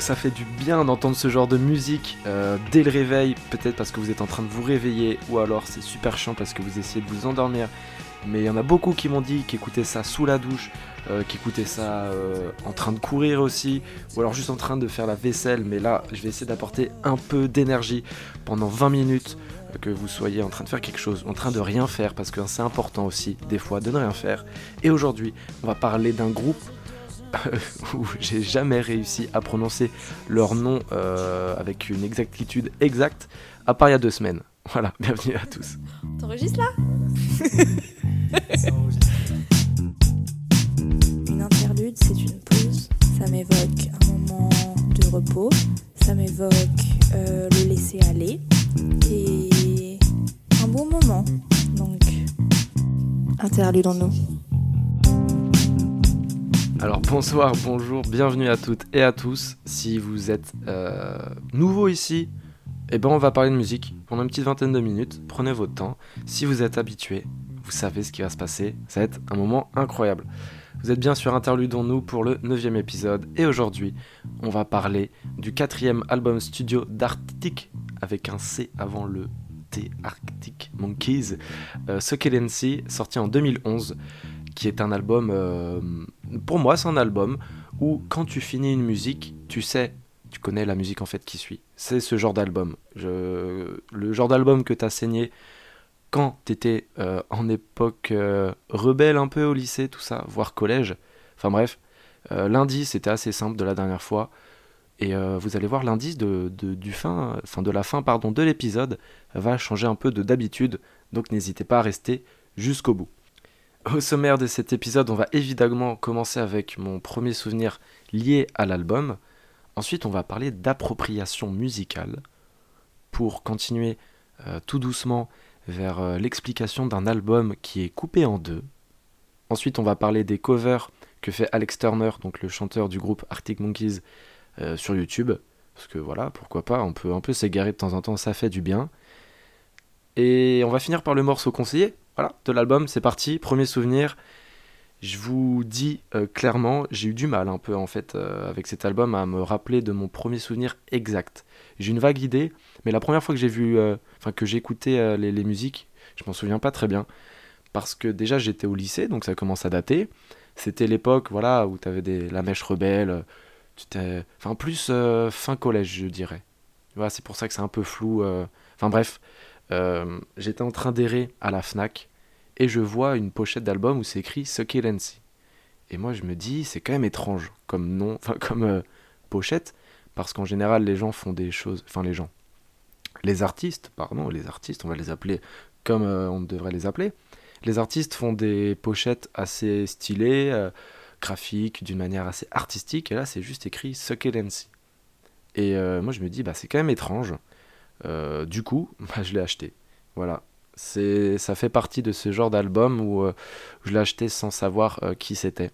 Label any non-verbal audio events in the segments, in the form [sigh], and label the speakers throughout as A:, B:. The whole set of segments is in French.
A: ça fait du bien d'entendre ce genre de musique euh, dès le réveil, peut-être parce que vous êtes en train de vous réveiller, ou alors c'est super chiant parce que vous essayez de vous endormir. Mais il y en a beaucoup qui m'ont dit qu'écoutaient ça sous la douche, euh, qu'écoutaient ça euh, en train de courir aussi, ou alors juste en train de faire la vaisselle. Mais là, je vais essayer d'apporter un peu d'énergie pendant 20 minutes, que vous soyez en train de faire quelque chose, en train de rien faire, parce que c'est important aussi, des fois, de ne rien faire. Et aujourd'hui, on va parler d'un groupe [laughs] où j'ai jamais réussi à prononcer leur nom euh, avec une exactitude exacte, à part il y a deux semaines. [laughs] Voilà, bienvenue à tous.
B: T'enregistres là? [laughs] Une interlude, c'est une pause. Ça m'évoque un moment de repos. Ça m'évoque euh, le laisser aller. Et un bon moment. Donc, interlude en nous.
A: Alors bonsoir, bonjour, bienvenue à toutes et à tous. Si vous êtes euh, nouveau ici, eh ben on va parler de musique pendant une petite vingtaine de minutes. Prenez votre temps. Si vous êtes habitué, vous savez ce qui va se passer. Ça va être un moment incroyable. Vous êtes bien sur Interludons-nous pour le 9 épisode et aujourd'hui on va parler du quatrième album studio d'Arctic avec un C avant le T Arctic Monkeys, euh, Succulency, sorti en 2011 qui est un album, euh, pour moi c'est un album où quand tu finis une musique, tu sais, tu connais la musique en fait qui suit. C'est ce genre d'album. le genre d'album que tu as saigné quand tu étais euh, en époque euh, rebelle un peu au lycée, tout ça, voire collège. Enfin bref, lundi c'était assez simple de la dernière fois. Et vous allez voir l'indice de, du fin, fin, de la fin pardon, de l'épisode va changer un peu de d'habitude. Donc n'hésitez pas à rester jusqu'au bout. Au sommaire de cet épisode, on va évidemment commencer avec mon premier souvenir lié à l'album. Ensuite, on va parler d'appropriation musicale pour continuer euh, tout doucement vers euh, l'explication d'un album qui est coupé en deux. Ensuite, on va parler des covers que fait Alex Turner, donc le chanteur du groupe Arctic Monkeys, euh, sur YouTube. Parce que voilà, pourquoi pas, on peut un peu s'égarer de temps en temps, ça fait du bien. Et on va finir par le morceau conseillé, voilà, de l'album, c'est parti, premier souvenir. Je vous dis euh, clairement, j'ai eu du mal un peu en fait euh, avec cet album à me rappeler de mon premier souvenir exact. J'ai une vague idée, mais la première fois que j'ai vu, euh, enfin que j'ai écouté les, les, musiques, je m'en souviens pas très bien, parce que déjà j'étais au lycée, donc ça commence à dater. C'était l'époque, voilà, où tu avais des, la mèche rebelle, enfin plus fin collège, je dirais. Voilà, c'est pour ça que c'est un peu flou. Enfin bref, j'étais en train d'errer à la Fnac et je vois une pochette d'album où c'est écrit. Et moi je me dis, c'est quand même étrange comme nom, enfin comme euh, pochette, parce qu'en général les gens font des choses, enfin les gens, les artistes, pardon, les artistes, on va les appeler comme euh, on devrait les appeler. Les artistes font des pochettes assez stylées, euh, graphiques, d'une manière assez artistique, et là c'est juste écrit Succulency. Et moi je me dis, bah c'est quand même étrange. Du coup, [laughs] bah, je l'ai acheté. Voilà, c'est, ça fait partie de ce genre d'album où euh, je l'ai acheté sans savoir euh, qui c'était.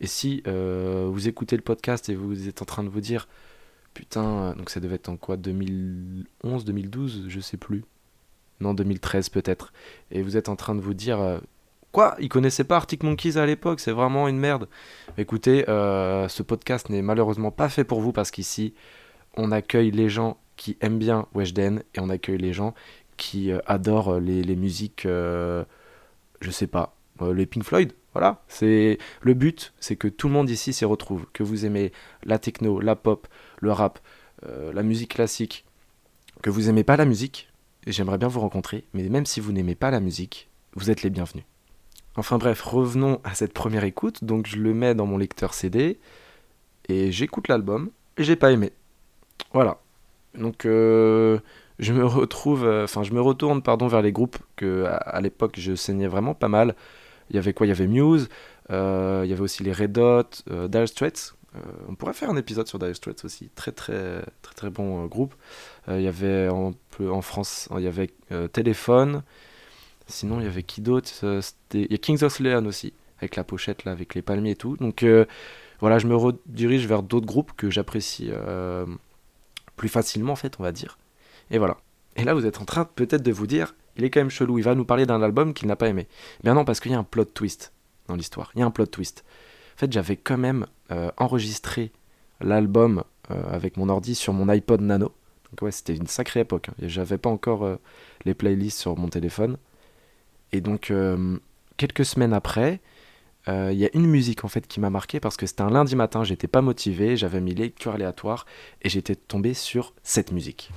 A: Et si euh, vous écoutez le podcast et vous êtes en train de vous dire, putain, donc ça devait être en quoi 2011, 2012, je sais plus. Non, 2013 peut-être. Et vous êtes en train de vous dire, quoi Ils connaissaient pas Arctic Monkeys à l'époque, c'est vraiment une merde. Écoutez, ce podcast n'est malheureusement pas fait pour vous parce qu'ici, on accueille les gens qui aiment bien Weshden et on accueille les gens qui euh, adore les, musiques, euh, je sais pas, euh, les Pink Floyd. Voilà, c'est le but, c'est que tout le monde ici s'y retrouve, que vous aimez la techno, la pop, le rap, la musique classique, que vous aimez pas la musique, j'aimerais bien vous rencontrer, mais même si vous n'aimez pas la musique, vous êtes les bienvenus. Enfin bref, revenons à cette première écoute, donc je le mets dans mon lecteur CD, et j'écoute l'album, et j'ai pas aimé. Voilà. Donc je me retrouve, euh, enfin je me retourne pardon vers les groupes que à, l'époque je saignais vraiment pas mal. Il y avait quoi? Il y avait Muse, euh, il y avait aussi les Red Hot, euh, Dire Straits. on pourrait faire un épisode sur Dire Straits aussi, très très très très bon groupe. il y avait en, en France, il y avait Téléphone. Sinon il y avait qui d'autre? Il y a Kings of Leon aussi, avec la pochette là, avec les palmiers et tout. Donc voilà, je me redirige vers d'autres groupes que j'apprécie plus facilement en fait, on va dire. Et voilà. Et là, vous êtes en train peut-être de vous dire, il est quand même chelou, il va nous parler d'un album qu'il n'a pas aimé. Bien non, parce qu'il y a un plot twist dans l'histoire. Il y a un plot twist. En fait, j'avais quand même euh, enregistré l'album avec mon ordi sur mon iPod Nano. Donc ouais, c'était une sacrée époque. Hein. J'avais pas encore les playlists sur mon téléphone. Et donc, quelques semaines après, il y a une musique en fait qui m'a marqué parce que c'était un lundi matin, j'étais pas motivé, j'avais mis lecture aléatoire et j'étais tombé sur cette musique.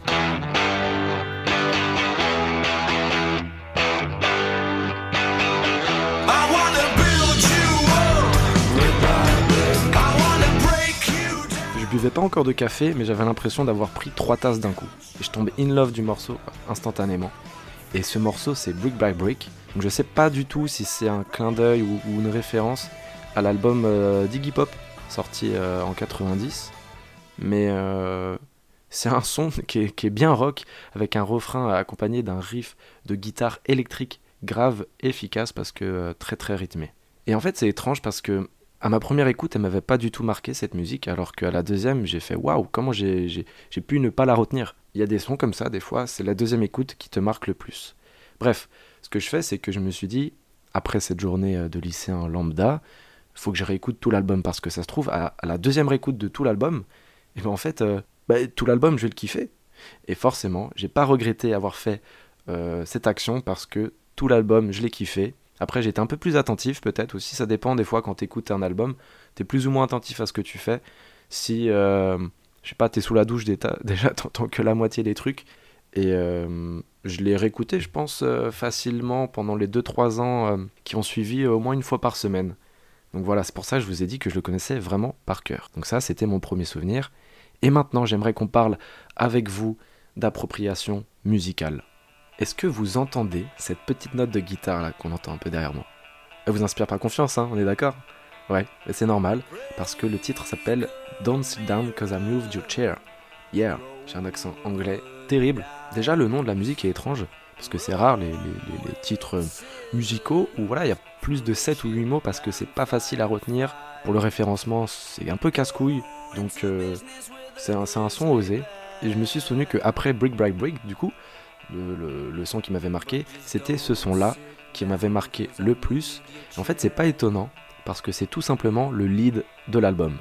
A: Je buvais pas encore de café, mais j'avais l'impression d'avoir pris trois tasses d'un coup. Et je tombais in love du morceau instantanément. Et ce morceau, c'est Brick by Brick. Donc je sais pas du tout si c'est un clin d'œil ou, une référence à l'album euh, Diggy Pop, sorti euh, en 90. Mais euh, c'est un son [laughs] qui est, bien rock, avec un refrain accompagné d'un riff de guitare électrique grave, efficace, parce que très très rythmé. Et en fait, c'est étrange parce que à ma première écoute, elle m'avait pas du tout marqué cette musique, alors qu'à la deuxième, j'ai fait waouh, comment j'ai pu ne pas la retenir. Il y a des sons comme ça, des fois, c'est la deuxième écoute qui te marque le plus. Bref, ce que je fais, c'est que je me suis dit, après cette journée euh, de lycéen lambda, il faut que je réécoute tout l'album, parce que ça se trouve, à, la deuxième réécoute de tout l'album, et ben en fait, euh, bah, tout l'album, je vais le kiffer. Et forcément, j'ai pas regretté avoir fait euh, cette action, parce que tout l'album, je l'ai kiffé, après, j'étais un peu plus attentif, peut-être aussi. Ça dépend des fois quand tu écoutes un album. Tu es plus ou moins attentif à ce que tu fais. Si, je sais pas, tu es sous la douche [laughs] déjà, t'entends que la moitié des trucs. Et euh, je l'ai réécouté, je pense, euh, facilement pendant les 2-3 ans qui ont suivi au moins une fois par semaine. Donc voilà, c'est pour ça que je vous ai dit que je le connaissais vraiment par cœur. Donc ça, c'était mon premier souvenir. Et maintenant, j'aimerais qu'on parle avec vous d'appropriation musicale. Est-ce que vous entendez cette petite note de guitare là qu'on entend un peu derrière moi? Elle vous inspire pas confiance, hein, on est d'accord? Ouais, c'est normal, parce que le titre s'appelle Don't sit down cause I moved your chair. Yeah, j'ai un accent anglais terrible. Déjà, le nom de la musique est étrange, parce que c'est rare les, titres musicaux où voilà, il y a plus de 7 ou 8 mots parce que c'est pas facile à retenir. Pour le référencement, c'est un peu casse-couille, donc euh, c'est un, son osé. Et je me suis souvenu qu'après Brick Brick Brick, du coup, le, son qui m'avait marqué, c'était ce son-là qui m'avait marqué le plus. En fait, c'est pas étonnant parce que c'est tout simplement le lead de l'album.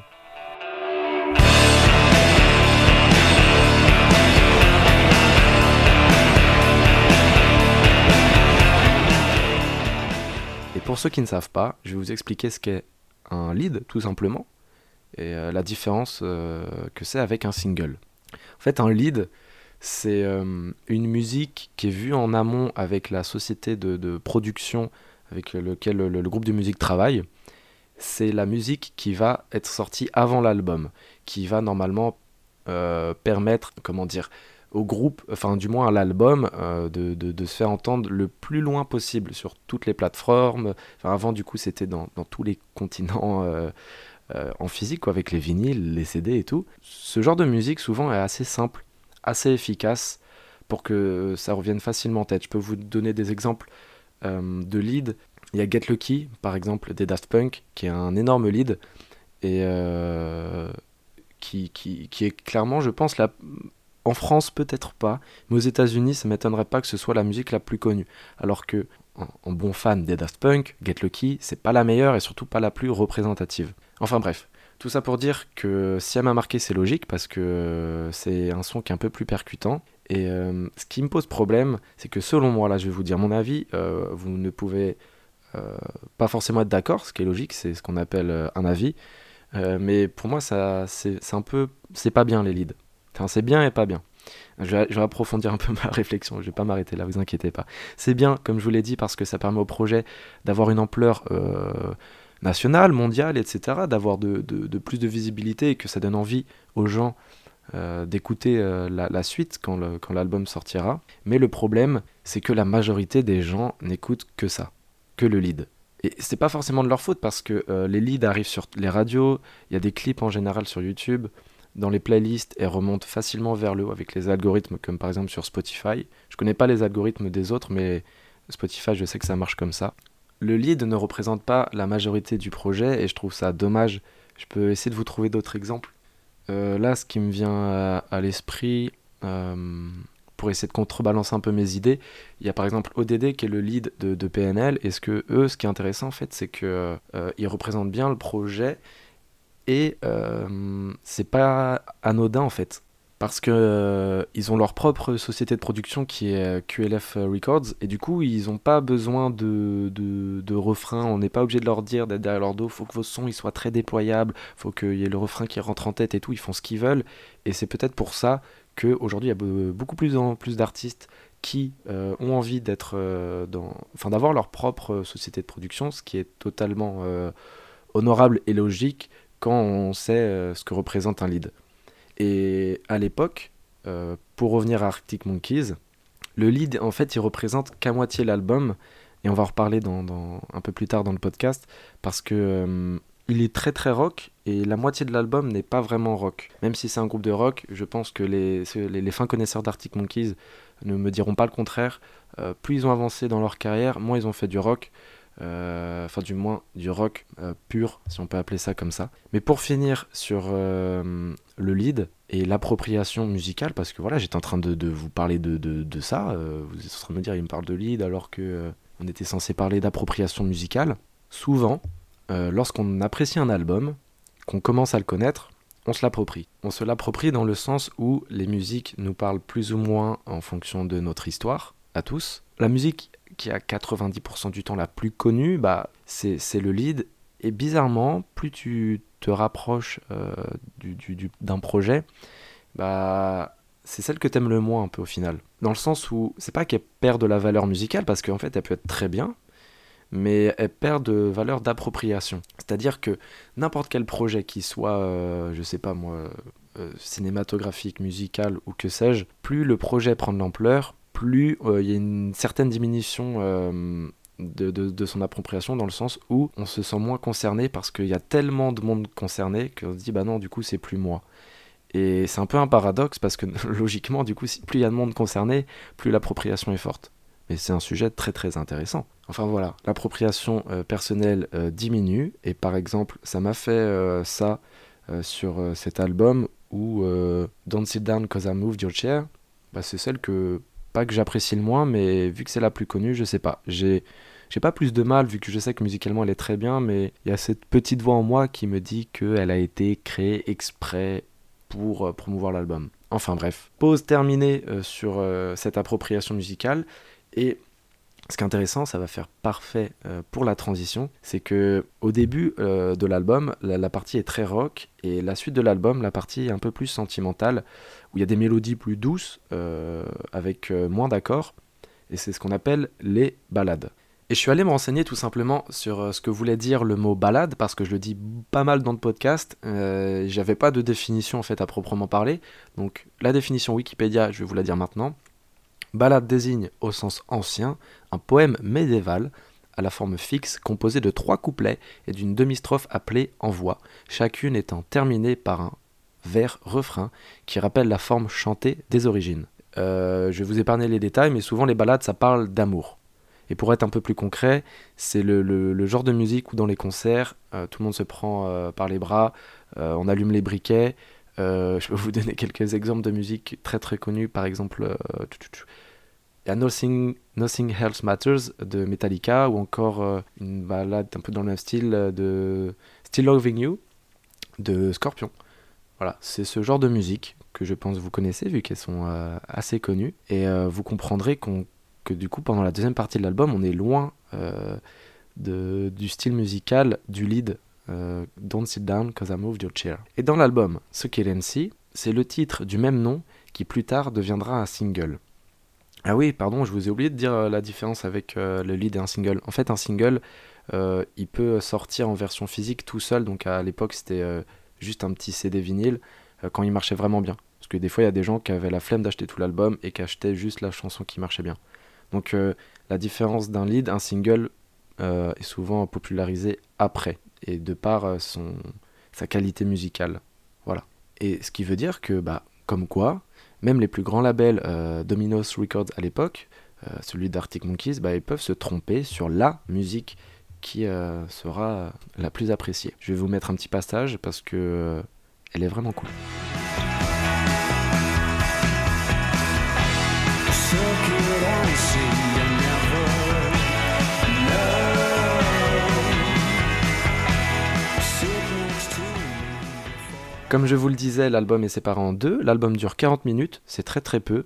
A: Pour ceux qui ne savent pas, je vais vous expliquer ce qu'est un lead, tout simplement, et euh, la différence euh, que c'est avec un single. En fait, un lead, c'est euh, une musique qui est vue en amont avec la société de, production avec lequel le, groupe de musique travaille. C'est la musique qui va être sortie avant l'album, qui va normalement permettre, comment dire, au groupe, enfin du moins à l'album, euh, de, se faire entendre le plus loin possible sur toutes les plateformes. avant, du coup, c'était dans, tous les continents en physique, avec les vinyles, les CD et tout. Ce genre de musique, souvent, est assez simple assez efficace pour que ça revienne facilement en tête. Je peux vous donner des exemples euh, de lead. Il y a Get Lucky, par exemple, des Daft Punk, qui est un énorme lead et euh, qui, qui, est clairement, je pense, la... en France peut-être pas, mais aux États-Unis, ça m'étonnerait pas que ce soit la musique la plus connue. Alors que, en, bon fan des Daft Punk, Get Lucky, c'est pas la meilleure et surtout pas la plus représentative. Enfin bref, tout ça pour dire que si elle m'a marqué, c'est logique parce que c'est un son qui est un peu plus percutant. Et euh, ce qui me pose problème, c'est que selon moi, là je vais vous dire mon avis, euh, vous ne pouvez euh, pas forcément être d'accord, ce qui est logique, c'est ce qu'on appelle un avis. mais pour moi, ça, c'est, un peu. C'est pas bien les leads. C'est bien et pas bien. Je vais, approfondir un peu [laughs] ma réflexion, je vais pas m'arrêter là, vous inquiétez pas. C'est bien, comme je vous l'ai dit, parce que ça permet au projet d'avoir une ampleur nationale, mondiale, etc., d'avoir de, plus de visibilité et que ça donne envie aux gens euh, d'écouter euh, la, suite quand, l'album sortira. Mais le problème, c'est que la majorité des gens n'écoutent que ça, que le lead. Et c'est pas forcément de leur faute parce que euh, les leads arrivent sur les radios, il y a des clips en général sur YouTube, dans les playlists et remontent facilement vers le haut avec les algorithmes comme par exemple sur Spotify. Je connais pas les algorithmes des autres, mais Spotify, je sais que ça marche comme ça le lead ne représente pas la majorité du projet et je trouve ça dommage. Je peux essayer de vous trouver d'autres exemples. Euh, là, ce qui me vient à, l'esprit, euh, pour essayer de contrebalancer un peu mes idées, il y a par exemple ODD qui est le lead de, PNL. Et ce que eux, ce qui est intéressant en fait, c'est qu'ils euh, représentent bien le projet Et euh, c'est pas anodin en fait. Parce que euh, ils ont leur propre société de production qui est euh, QLF Records. Et du coup ils n'ont pas besoin de, de, de refrain. On n'est pas obligé de leur dire d'être derrière leur dos faut que vos sons ils soient très déployables faut qu'il y ait le refrain qui rentre en tête et tout ils font ce qu'ils veulent. Et c'est peut-être pour ça qu'aujourd'hui il y a beaucoup plus, plus d'artistes qui euh, ont envie d'être enfin d'avoir leur propre société de production ce qui est totalement honorable et logique quand on sait ce que représente un lead et à l'époque, euh, pour revenir à Arctic Monkeys, le lead, en fait, il représente qu'à moitié l'album, et on va en reparler un peu plus tard dans le podcast, parce que euh, il est très très rock, et la moitié de l'album n'est pas vraiment rock. Même si c'est un groupe de rock, je pense que les, fins connaisseurs d'Arctic Monkeys ne me diront pas le contraire. Euh, plus ils ont avancé dans leur carrière, moins ils ont fait du rock. Euh, enfin du moins du rock euh, pur, si on peut appeler ça comme ça. Mais pour finir sur euh, le lead et l'appropriation musicale, parce que voilà, j'étais en train de, vous parler de, de, ça, vous êtes en train de me dire il me parle de lead alors que on était censé parler d'appropriation musicale. Souvent, lorsqu'on apprécie un album, qu'on commence à le connaître, on se l'approprie. On se l'approprie dans le sens où les musiques nous parlent plus ou moins en fonction de notre histoire, à tous. La musique qui a 90% du temps la plus connue, bah, c'est le lead. Et bizarrement, plus tu te rapproches euh, d'un projet, bah, c'est celle que t'aimes le moins un peu au final. Dans le sens où c'est pas qu'elle perd de la valeur musicale, parce qu'en fait elle peut être très bien, mais elle perd de valeur d'appropriation. C'est-à-dire que n'importe quel projet qui soit, euh, je sais pas moi, euh, cinématographique, musical ou que sais-je, plus le projet prend de l'ampleur, plus euh, il y a une certaine diminution euh, de, son appropriation dans le sens où on se sent moins concerné parce qu'il y a tellement de monde concerné qu'on se dit bah non du coup c'est plus moi. Et c'est un peu un paradoxe parce que [laughs] logiquement du coup plus il y a de monde concerné, plus l'appropriation est forte. Mais c'est un sujet très très intéressant. Enfin voilà, l'appropriation euh, personnelle diminue et par exemple ça m'a fait ça sur cet album où Don't Sit Down Cause I Moved Your Chair, bah, c'est celle que pas que j'apprécie le moins, mais vu que c'est la plus connue, je sais pas. J'ai pas plus de mal vu que je sais que musicalement elle est très bien, mais il y a cette petite voix en moi qui me dit qu'elle a été créée exprès pour euh, promouvoir l'album. Enfin bref, pause terminée euh, sur euh, cette appropriation musicale et ce qui est intéressant, ça va faire parfait euh, pour la transition, c'est que au début euh, de l'album, la, partie est très rock et la suite de l'album, la partie est un peu plus sentimentale, où il y a des mélodies plus douces euh, avec moins d'accords, et c'est ce qu'on appelle les ballades. Et je suis allé me renseigner tout simplement sur ce que voulait dire le mot balade, parce que je le dis pas mal dans le podcast, j'avais pas de définition en fait à proprement parler, donc la définition Wikipédia, je vais vous la dire maintenant. Ballade désigne, au sens ancien, un poème médiéval à la forme fixe composé de trois couplets et d'une demi-strophe appelée envoi, chacune étant terminée par un vers refrain qui rappelle la forme chantée des origines. Euh, je vais vous épargner les détails, mais souvent les ballades ça parle d'amour. Et pour être un peu plus concret, c'est le, genre de musique où dans les concerts, euh, tout le monde se prend euh, par les bras, on allume les briquets. je peux vous [laughs] donner quelques exemples de musique très très connues, par exemple il y a Nothing, Nothing Else Matters de Metallica ou encore euh, une balade un peu dans le même style euh, de Still Loving You de Scorpion. Voilà, c'est ce genre de musique que je pense vous connaissez vu qu'elles sont euh, assez connues et vous comprendrez que du coup pendant la deuxième partie de l'album on est loin du style musical du lead Don't Sit Down Cause I Moved Your Chair. Et dans l'album Ce qu'est c'est le titre du même nom qui plus tard deviendra un single. Ah oui, pardon, je vous ai oublié de dire euh, la différence avec euh, le lead et un single. En fait, un single, euh, il peut sortir en version physique tout seul. Donc à l'époque, c'était juste un petit CD vinyle quand il marchait vraiment bien. Parce que des fois, il y a des gens qui avaient la flemme d'acheter tout l'album et qui achetaient juste la chanson qui marchait bien. Donc la différence d'un lead, un single, est souvent popularisé après et de par son, sa qualité musicale. Voilà. Et ce qui veut dire que, bah, comme quoi, même les plus grands labels euh, Dominos Records à l'époque, euh, celui d'Arctic Monkeys, bah, ils peuvent se tromper sur la musique qui euh, sera la plus appréciée. Je vais vous mettre un petit passage parce que elle est vraiment cool. Comme je vous le disais, l'album est séparé en deux. L'album dure 40 minutes, c'est très très peu.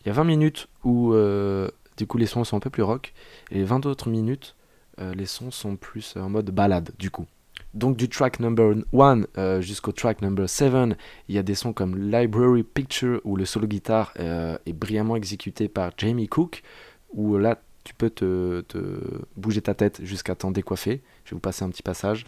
A: Il y a 20 minutes où euh, du coup les sons sont un peu plus rock, et 20 autres minutes, euh, les sons sont plus en mode balade du coup. Donc du track number 1 euh, jusqu'au track number 7, il y a des sons comme Library Picture où le solo guitare est brillamment exécuté par Jamie Cook, où là tu peux te, te bouger ta tête jusqu'à t'en décoiffer. Je vais vous passer un petit passage.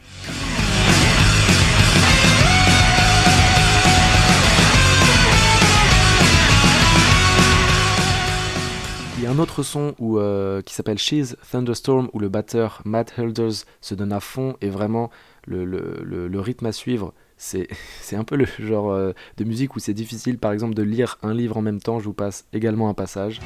A: Y a un autre son où, euh, qui s'appelle She's Thunderstorm où le batteur Matt Helders se donne à fond et vraiment le, le, le, rythme à suivre. [laughs] C'est un peu le genre euh, de musique où c'est difficile par exemple de lire un livre en même temps. Je vous passe également un passage.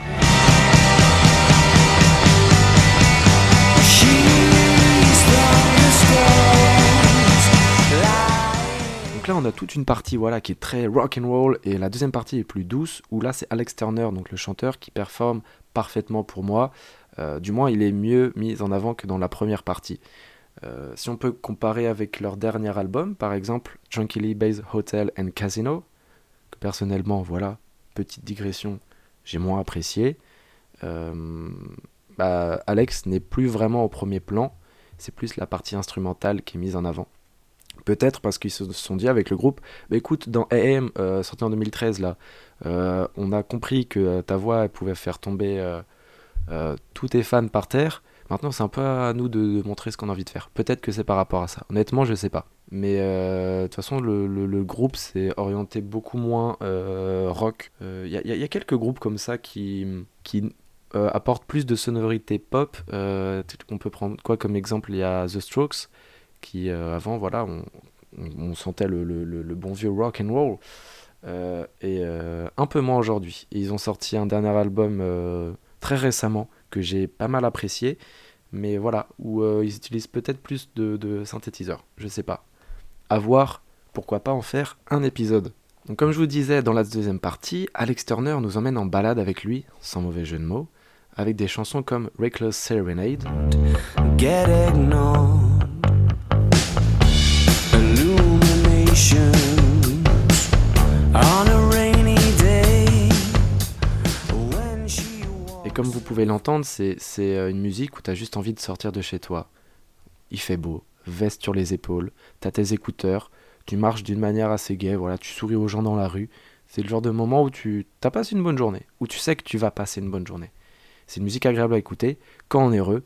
A: Donc là, on a toute une partie voilà qui est très rock and roll et la deuxième partie est plus douce où là c'est Alex Turner, donc le chanteur, qui performe parfaitement pour moi. Euh, du moins, il est mieux mis en avant que dans la première partie. Euh, si on peut comparer avec leur dernier album, par exemple, Junkie Lee Base Hotel and Casino, que personnellement, voilà, petite digression, j'ai moins apprécié. Euh, bah, Alex n'est plus vraiment au premier plan, c'est plus la partie instrumentale qui est mise en avant. Peut-être parce qu'ils se sont dit avec le groupe, bah écoute, dans AM, sorti en 2013, là, euh, on a compris que ta voix pouvait faire tomber euh, tous tes fans par terre. Maintenant, c'est un peu à nous de, montrer ce qu'on a envie de faire. Peut-être que c'est par rapport à ça. Honnêtement, je sais pas. Mais de toute façon, le, groupe s'est orienté beaucoup moins rock. Il y, a quelques groupes comme ça qui, qui euh, apporte plus de sonorité pop. Euh, on peut prendre quoi comme exemple? Il y a The Strokes, qui euh, avant, voilà, on, sentait le, bon vieux rock and roll. Et un peu moins aujourd'hui. Ils ont sorti un dernier album très récemment que j'ai pas mal apprécié, mais voilà, où ils utilisent peut-être plus de, synthétiseurs, je sais pas. À voir, pourquoi pas en faire un épisode. Donc comme je vous disais dans la deuxième partie, Alex Turner nous emmène en balade avec lui, sans mauvais jeu de mots, avec des chansons comme Reckless Serenade. Et comme vous pouvez l'entendre, c'est euh, une musique où tu as juste envie de sortir de chez toi. Il fait beau, veste sur les épaules, tu as tes écouteurs, tu marches d'une manière assez gaie, voilà, tu souris aux gens dans la rue. C'est le genre de moment où tu as passé une bonne journée, où tu sais que tu vas passer une bonne journée. C'est une musique agréable à écouter quand on est heureux.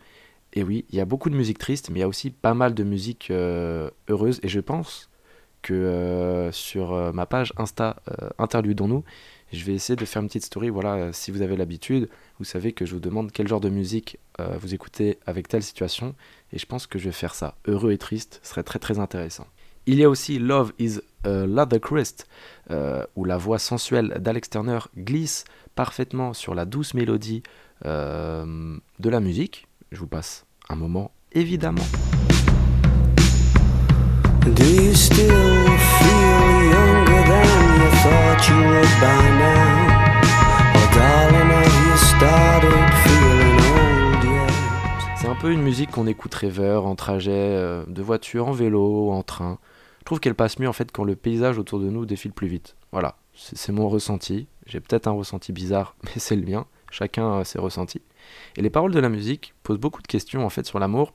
A: Et oui, il y a beaucoup de musique triste, mais il y a aussi pas mal de musique euh, heureuse. Et je pense que euh, sur euh, ma page Insta Interludons-nous, je vais essayer de faire une petite story. Voilà, si vous avez l'habitude, vous savez que je vous demande quel genre de musique vous écoutez avec telle situation. Et je pense que je vais faire ça. Heureux et triste serait très très intéressant. Il y a aussi Love is a Leather Crest, où la voix sensuelle d'Alex Turner glisse parfaitement sur la douce mélodie euh, de la musique. Je vous passe un moment, évidemment. C'est un peu une musique qu'on écoute rêveur, en trajet, euh, de voiture, en vélo, en train. Je trouve qu'elle passe mieux en fait quand le paysage autour de nous défile plus vite. Voilà, c'est mon ressenti. J'ai peut-être un ressenti bizarre, [laughs] mais c'est le mien. Chacun a ses ressentis. Et les paroles de la musique posent beaucoup de questions en fait sur l'amour,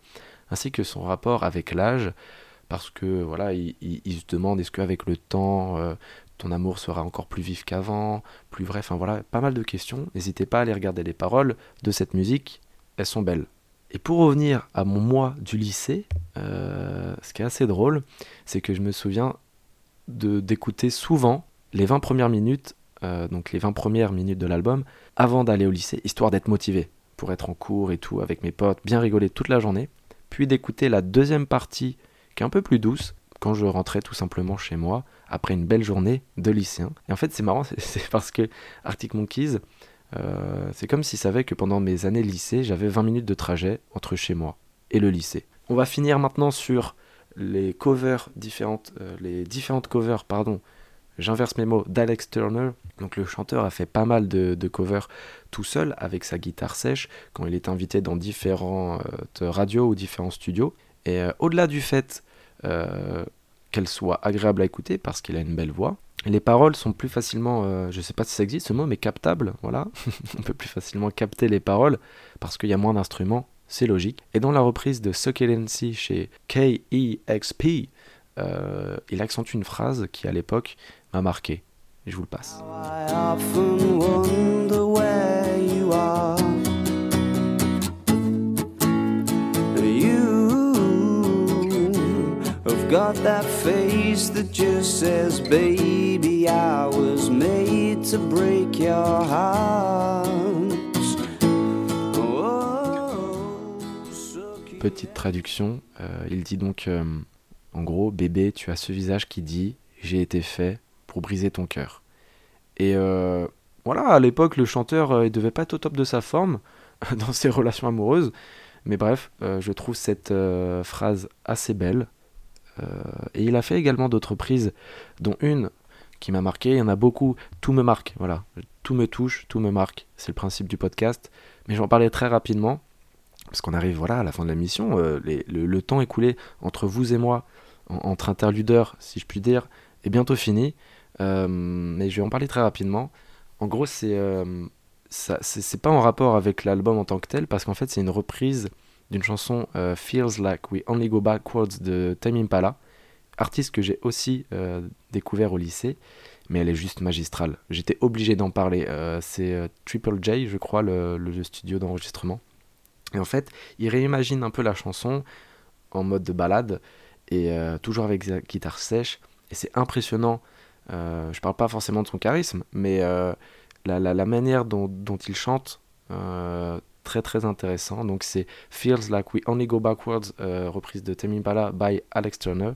A: ainsi que son rapport avec l'âge, parce que voilà, il, se demande est-ce qu'avec le temps, euh, ton amour sera encore plus vif qu'avant, plus vrai, enfin voilà, pas mal de questions. N'hésitez pas à aller regarder les paroles de cette musique, elles sont belles. Et pour revenir à mon mois du lycée, euh, ce qui est assez drôle, c'est que je me souviens d'écouter souvent les 20 premières minutes euh, donc les 20 premières minutes de l'album, avant d'aller au lycée, histoire d'être motivé pour être en cours et tout avec mes potes, bien rigoler toute la journée, puis d'écouter la deuxième partie qui est un peu plus douce quand je rentrais tout simplement chez moi après une belle journée de lycéen. Et en fait c'est marrant, [laughs] c'est parce que Arctic Monkeys, euh, c'est comme s'ils savaient que pendant mes années lycée, j'avais 20 minutes de trajet entre chez moi et le lycée. On va finir maintenant sur les covers différentes, euh, les différentes covers pardon, J'inverse mes mots d'Alex Turner. Donc le chanteur a fait pas mal de, covers tout seul avec sa guitare sèche quand il est invité dans différentes euh, radios ou différents studios. Et au-delà du fait qu'elle soit agréable à écouter parce qu'il a une belle voix. Les paroles sont plus facilement, euh, je sais pas si ça existe ce mot, mais captables, voilà. [laughs] On peut plus facilement capter les paroles parce qu'il y a moins d'instruments, c'est logique. Et dans la reprise de Succulency chez KEXP, euh, il accentue une phrase qui à l'époque m'a marqué. Je vous le passe.
C: That face that just says, Baby, I was made to break your heart. Oh,
A: Petite traduction, euh, il dit donc euh, en gros, bébé, tu as ce visage qui dit j'ai été fait pour briser ton cœur. Et euh, voilà, à l'époque, le chanteur, il devait pas être au top de sa forme [laughs] dans ses relations amoureuses. Mais bref, je trouve cette phrase assez belle. Euh, et il a fait également d'autres prises, dont une qui m'a marqué. Il y en a beaucoup. Tout me marque, voilà. Tout me touche, tout me marque. C'est le principe du podcast. Mais j'en parlais très rapidement. Parce qu'on arrive voilà, à la fin de la mission. Euh, le, temps écoulé entre vous et moi, en- entre interludeurs, si je puis dire, est bientôt fini. Euh, mais je vais en parler très rapidement. En gros, c'est euh, c'est pas en rapport avec l'album en tant que tel, parce qu'en fait, c'est une reprise d'une chanson euh, Feels Like We Only Go Backwards de Tame Impala, artiste que j'ai aussi euh, découvert au lycée, mais elle est juste magistrale. J'étais obligé d'en parler. Euh, c'est Triple J, je crois, le, le studio d'enregistrement. Et en fait, il réimagine un peu la chanson en mode de balade, et toujours avec sa guitare sèche, et c'est impressionnant. Je parle pas forcément de son charisme, mais la, la- la manière dont, dont il chante, très très intéressant. Donc c'est Feels Like We Only Go Backwards, euh, reprise de Tame Impala by Alex Turner.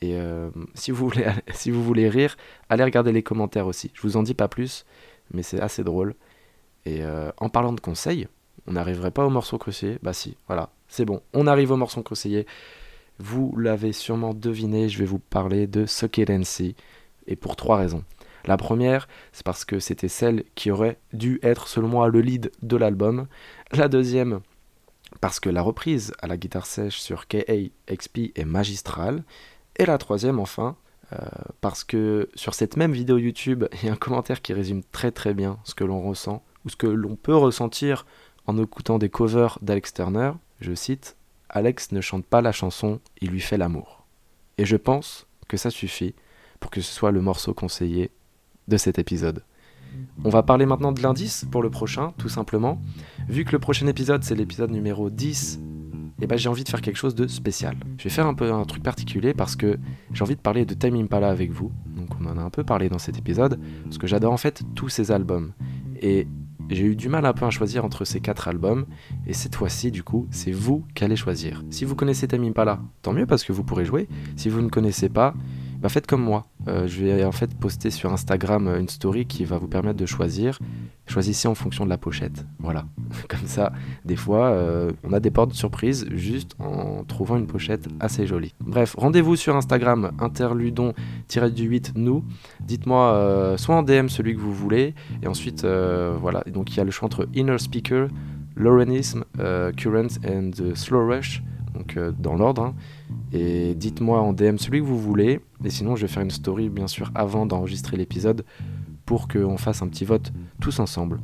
A: Et euh, si, vous voulez, [laughs] si vous voulez rire, allez regarder les commentaires aussi. Je vous en dis pas plus, mais c'est assez drôle. Et euh, en parlant de conseils, on n'arriverait pas au morceau conseillé Bah si, voilà, c'est bon. On arrive au morceau conseillé. Vous l'avez sûrement deviné, je vais vous parler de See, et pour trois raisons. La première, c'est parce que c'était celle qui aurait dû être, selon moi, le lead de l'album. La deuxième, parce que la reprise à la guitare sèche sur KAXP est magistrale. Et la troisième, enfin, euh, parce que sur cette même vidéo YouTube, [laughs] il y a un commentaire qui résume très très bien ce que l'on ressent, ou ce que l'on peut ressentir en écoutant des covers d'Alex Turner. Je cite Alex ne chante pas la chanson, il lui fait l'amour. Et je pense que ça suffit pour que ce soit le morceau conseillé de cet épisode. On va parler maintenant de l'indice pour le prochain, tout simplement. Vu que le prochain épisode c'est l'épisode numéro 10, et ben j'ai envie de faire quelque chose de spécial. Je vais faire un peu un truc particulier parce que j'ai envie de parler de Time Impala avec vous. Donc on en a un peu parlé dans cet épisode, parce que j'adore en fait tous ces albums. Et j'ai eu du mal un peu à choisir entre ces quatre albums, et cette fois-ci, du coup, c'est vous qui allez choisir. Si vous connaissez Time Impala, tant mieux parce que vous pourrez jouer. Si vous ne connaissez pas, bah faites comme moi. Euh, je vais en fait poster sur Instagram euh, une story qui va vous permettre de choisir. Choisissez en fonction de la pochette. Voilà. [laughs] Comme ça, des fois, euh, on a des portes surprises juste en trouvant une pochette assez jolie. Bref, rendez-vous sur Instagram, interludon-du8 nous. Dites-moi soit en DM celui que vous voulez, et ensuite, voilà. Donc il y a le choix entre Inner Speaker, Lorenism, euh, Current and Slow Rush, donc euh, dans l'ordre. hein. Et dites-moi en DM celui que vous voulez. Et sinon, je vais faire une story, bien sûr, avant d'enregistrer l'épisode pour qu'on fasse un petit vote tous ensemble.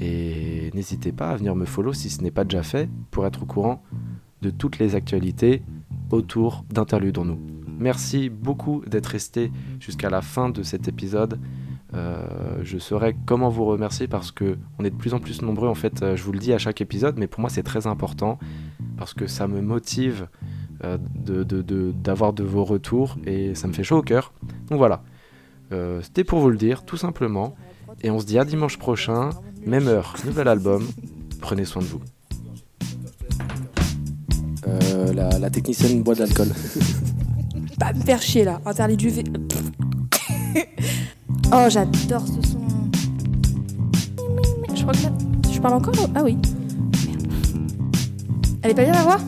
A: Et n'hésitez pas à venir me follow si ce n'est pas déjà fait pour être au courant de toutes les actualités autour d'Interlude en nous. Merci beaucoup d'être resté jusqu'à la fin de cet épisode. Euh, je saurais comment vous remercier parce que on est de plus en plus nombreux en fait. euh, je vous le dis à chaque épisode, mais pour moi c'est très important parce que ça me motive euh, de- de- de- d'avoir de, vos retours et ça me fait chaud au cœur. Donc voilà, Euh, c'était pour vous le dire tout simplement. Et on se dit à dimanche prochain, même heure, nouvel album. Prenez soin de vous. Euh, la, la technicienne boit de l'alcool. [laughs]
B: Pas me faire chier là, interdit du V. [laughs] oh, j'adore ce son. Je crois que là. Je parle encore? Ah oui. Elle est pas bien à voir